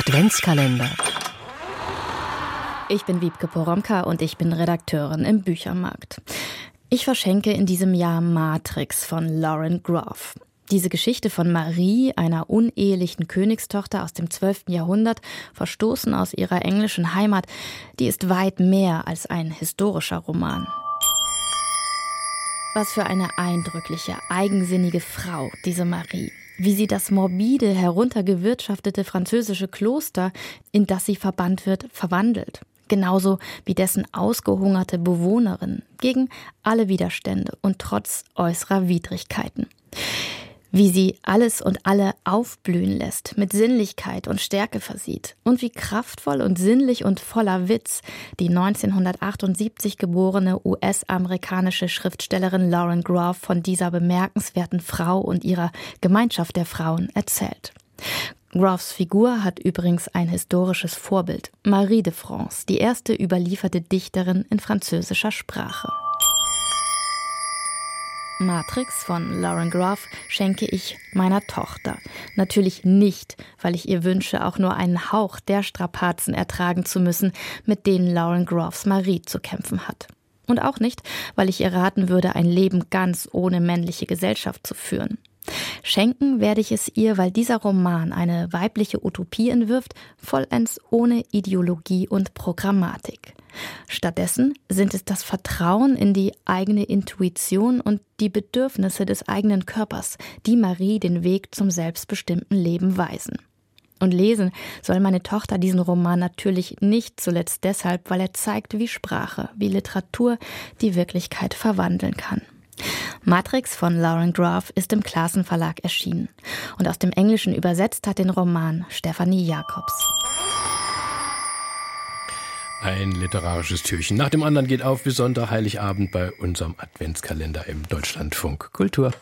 Adventskalender. Ich bin Wiebke Poromka und ich bin Redakteurin im Büchermarkt. Ich verschenke in diesem Jahr Matrix von Lauren Groff. Diese Geschichte von Marie, einer unehelichen Königstochter aus dem 12. Jahrhundert, verstoßen aus ihrer englischen Heimat, die ist weit mehr als ein historischer Roman. Was für eine eindrückliche, eigensinnige Frau, diese Marie. Wie sie das morbide, heruntergewirtschaftete französische Kloster, in das sie verbannt wird, verwandelt. Genauso wie dessen ausgehungerte Bewohnerin gegen alle Widerstände und trotz äußerer Widrigkeiten wie sie alles und alle aufblühen lässt, mit Sinnlichkeit und Stärke versieht und wie kraftvoll und sinnlich und voller Witz die 1978 geborene US-amerikanische Schriftstellerin Lauren Groff von dieser bemerkenswerten Frau und ihrer Gemeinschaft der Frauen erzählt. Groffs Figur hat übrigens ein historisches Vorbild, Marie de France, die erste überlieferte Dichterin in französischer Sprache. Matrix von Lauren Groff schenke ich meiner Tochter. Natürlich nicht, weil ich ihr wünsche, auch nur einen Hauch der Strapazen ertragen zu müssen, mit denen Lauren Groffs Marie zu kämpfen hat. Und auch nicht, weil ich ihr raten würde, ein Leben ganz ohne männliche Gesellschaft zu führen. Schenken werde ich es ihr, weil dieser Roman eine weibliche Utopie entwirft, vollends ohne Ideologie und Programmatik. Stattdessen sind es das Vertrauen in die eigene Intuition und die Bedürfnisse des eigenen Körpers, die Marie den Weg zum selbstbestimmten Leben weisen. Und lesen soll meine Tochter diesen Roman natürlich nicht zuletzt deshalb, weil er zeigt, wie Sprache, wie Literatur die Wirklichkeit verwandeln kann. Matrix von Lauren Groff ist im Klassenverlag erschienen und aus dem Englischen übersetzt hat den Roman Stephanie Jacobs. Ein literarisches Türchen nach dem anderen geht auf bis Sonntag Heiligabend bei unserem Adventskalender im Deutschlandfunk Kultur.